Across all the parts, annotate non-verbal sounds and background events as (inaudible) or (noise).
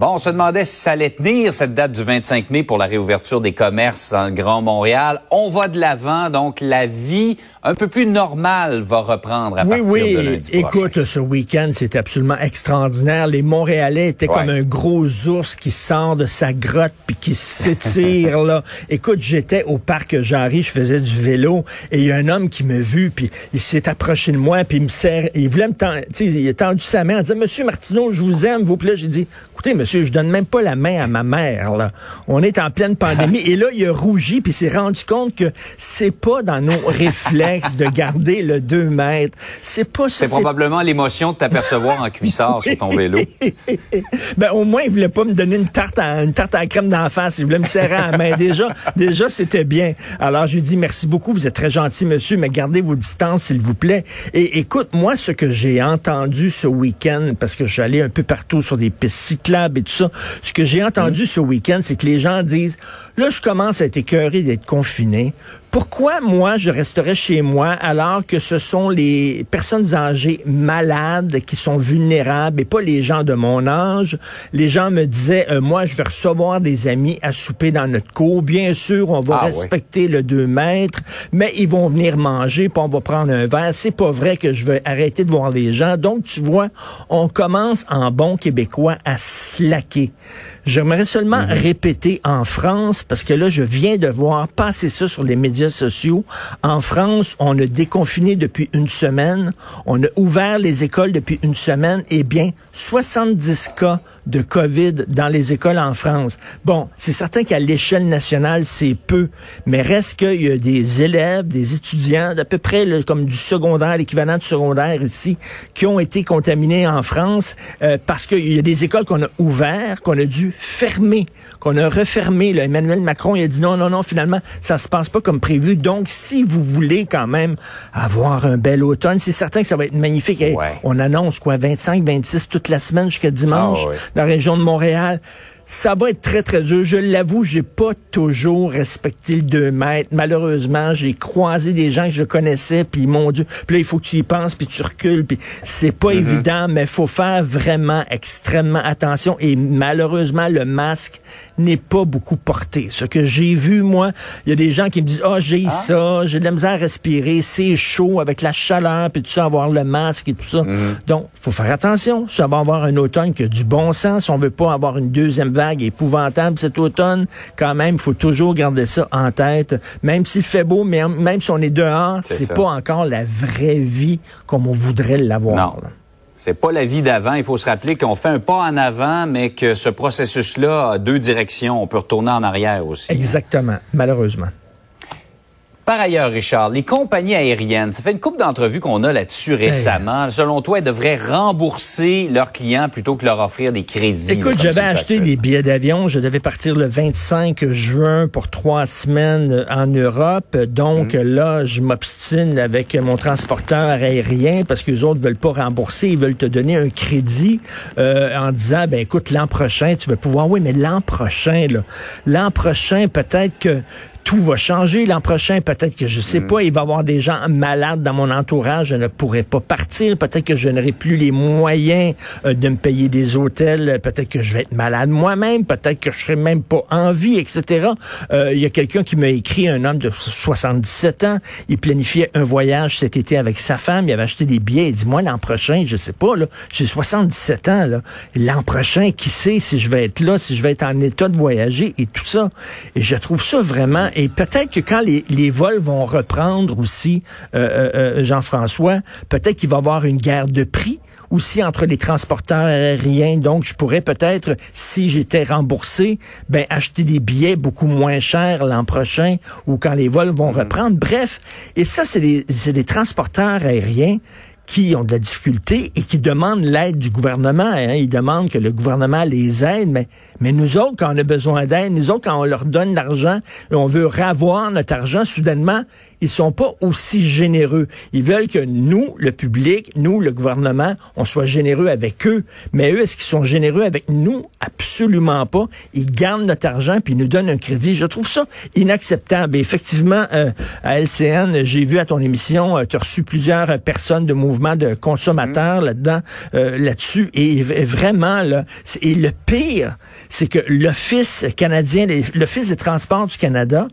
Bon, on se demandait si ça allait tenir cette date du 25 mai pour la réouverture des commerces dans le Grand Montréal. On va de l'avant, donc la vie un peu plus normale va reprendre à partir oui. de lundi Écoute, ce week-end, c'était absolument extraordinaire. Les Montréalais étaient comme un gros ours qui sort de sa grotte puis qui s'étire (laughs) là. Écoute, j'étais au parc Jarry, je faisais du vélo et il y a un homme qui m'a vu puis il s'est approché de moi puis il me serre, il voulait me tendre, il a tendu sa main en disant Monsieur Martineau, je vous aime, vous plaît. J'ai dit, écoutez, monsieur je donne même pas la main à ma mère. Là. On est en pleine pandémie. Et là, il a rougi, puis s'est rendu compte que c'est pas dans nos réflexes de garder le 2 mètres. C'est pas C'est probablement l'émotion de t'apercevoir en cuissard sur ton vélo. (laughs) ben, au moins, il voulait pas me donner une tarte à, une tarte à crème d'en face. Il voulait me serrer à la main. Déjà, déjà, c'était bien. Alors, je lui dis merci beaucoup. Vous êtes très gentil, monsieur, mais gardez vos distances, s'il vous plaît. Et écoute, moi, ce que j'ai entendu ce week-end, parce que je suis allé un peu partout sur des pistes cyclables et tout ça. Ce que j'ai entendu ce week-end, c'est que les gens disent, là, je commence à être écœuré d'être confiné. Pourquoi moi, je resterais chez moi alors que ce sont les personnes âgées malades qui sont vulnérables et pas les gens de mon âge? Les gens me disaient, euh, moi, je vais recevoir des amis à souper dans notre cour. Bien sûr, on va ah respecter le 2 mètres, mais ils vont venir manger, puis on va prendre un verre. C'est pas vrai que je vais arrêter de voir les gens. Donc, tu vois, on commence en bon québécois à slacker. J'aimerais seulement mhm. répéter en France, parce que là, je viens de voir passer ça sur les médias En France, on a déconfiné depuis une semaine. On a ouvert les écoles depuis une semaine. Et bien, 70 cas de COVID dans les écoles en France. Bon, c'est certain qu'à l'échelle nationale, c'est peu, mais reste qu'il y a des élèves, des étudiants d'à peu près comme du secondaire, l'équivalent du secondaire ici, qui ont été contaminés en France euh, parce qu'il y a des écoles qu'on a ouvertes, qu'on a dû fermer, qu'on a refermé. Là. Emmanuel Macron il a dit non, non, non, finalement, ça se passe pas comme prévu. Donc, si vous voulez quand même avoir un bel automne, c'est certain que ça va être magnifique. On annonce quoi, 25, 26 toute la semaine jusqu'à dimanche? Ah la région de Montréal. Ça va être très, très dur. Je l'avoue, j'ai pas toujours respecté le 2 mètres. Malheureusement, j'ai croisé des gens que je connaissais, puis mon Dieu, puis là, il faut que tu y penses, puis tu recules, puis c'est pas mm-hmm. évident, mais faut faire vraiment extrêmement attention. Et malheureusement, le masque n'est pas beaucoup porté. Ce que j'ai vu, moi, il y a des gens qui me disent, oh, j'ai ah. ça, j'ai de la misère à respirer, c'est chaud avec la chaleur, puis tout ça, avoir le masque et tout ça. Mm-hmm. Donc, faut faire attention. Ça va avoir un automne qui a du bon sens. On veut pas avoir une deuxième vague épouvantable cet automne, quand même, il faut toujours garder ça en tête. Même s'il fait beau, mais même si on est dehors, c'est pas encore la vraie vie comme on voudrait l'avoir. Non. C'est pas la vie d'avant. Il faut se rappeler qu'on fait un pas en avant, mais que ce processus-là a deux directions. On peut retourner en arrière aussi. Hein. Exactement, malheureusement. Par ailleurs, Richard, les compagnies aériennes, ça fait une couple d'entrevues qu'on a là-dessus récemment. Selon toi, elles devraient rembourser leurs clients plutôt que leur offrir des crédits. Écoute, j'avais acheté des billets d'avion. Je devais partir le 25 juin pour trois semaines en Europe. Donc mhm. là, je m'obstine avec mon transporteur aérien parce que les autres veulent pas rembourser. Ils veulent te donner un crédit euh, en disant, ben écoute, l'an prochain, tu vas pouvoir. Oui, mais l'an prochain, là, l'an prochain, peut-être que tout va changer l'an prochain. Peut-être que je sais mm. pas, il va y avoir des gens malades dans mon entourage. Je ne pourrai pas partir. Peut-être que je n'aurai plus les moyens euh, de me payer des hôtels. Peut-être que je vais être malade moi-même. Peut-être que je serai même pas en vie, etc. Euh, il y a quelqu'un qui m'a écrit, un homme de 77 ans. Il planifiait un voyage cet été avec sa femme. Il avait acheté des billets. Il dit, moi, l'an prochain, je sais pas, là, j'ai 77 ans, là. L'an prochain, qui sait si je vais être là, si je vais être en état de voyager et tout ça. Et je trouve ça vraiment et peut-être que quand les, les, vols vont reprendre aussi, euh, euh, euh, Jean-François, peut-être qu'il va y avoir une guerre de prix aussi entre les transporteurs aériens. Donc, je pourrais peut-être, si j'étais remboursé, ben acheter des billets beaucoup moins chers l'an prochain ou quand les vols vont mm-hmm. reprendre. Bref, et ça, c'est des, des transporteurs aériens qui ont de la difficulté et qui demandent l'aide du gouvernement. Hein. Ils demandent que le gouvernement les aide, mais, mais nous autres, quand on a besoin d'aide, nous autres, quand on leur donne l'argent on veut ravoir notre argent, soudainement, ils sont pas aussi généreux. Ils veulent que nous, le public, nous, le gouvernement, on soit généreux avec eux. Mais eux, est-ce qu'ils sont généreux avec nous? Absolument pas. Ils gardent notre argent puis ils nous donnent un crédit. Je trouve ça inacceptable. Et effectivement, euh, à LCN, j'ai vu à ton émission, euh, tu as reçu plusieurs personnes de mouvement mouvement de consommateurs là-dedans, euh, là-dessus. Et, vraiment, là, et le pire, c'est que l'Office canadien, l'Office des transports du Canada,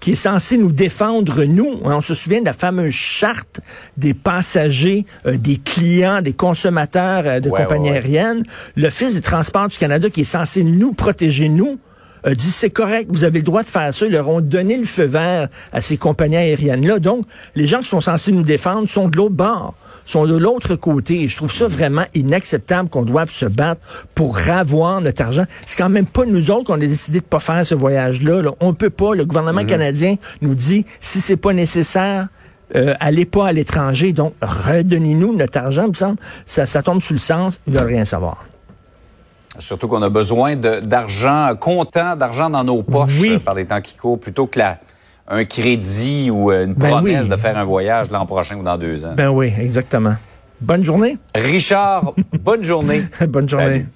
qui est censé nous défendre, nous. Hein, on se souvient de la fameuse charte des passagers, euh, des clients, des consommateurs euh, de compagnies aériennes. L'Office des transports du Canada, qui est censé nous protéger, nous, a dit c'est correct, vous avez le droit de faire ça. Ils leur ont donné le feu vert à ces compagnies aériennes-là. Donc, les gens qui sont censés nous défendre sont de l'autre bord sont de l'autre côté. je trouve ça vraiment inacceptable qu'on doive se battre pour avoir notre argent. C'est quand même pas nous autres qu'on a décidé de pas faire ce voyage-là. Là. On peut pas. Le gouvernement mhm. canadien nous dit si c'est pas nécessaire, euh, allez pas à l'étranger. Donc, redonnez-nous notre argent. Il me semble, ça, ça tombe sous le sens. Ils veulent rien savoir. Surtout qu'on a besoin d'argent comptant, d'argent dans nos poches euh, par les temps qui courent, plutôt que la, un crédit ou euh, une ben promesse de faire un voyage l'an prochain ou dans deux ans. Ben oui, exactement. Bonne journée. Richard, bonne journée. (laughs) bonne journée.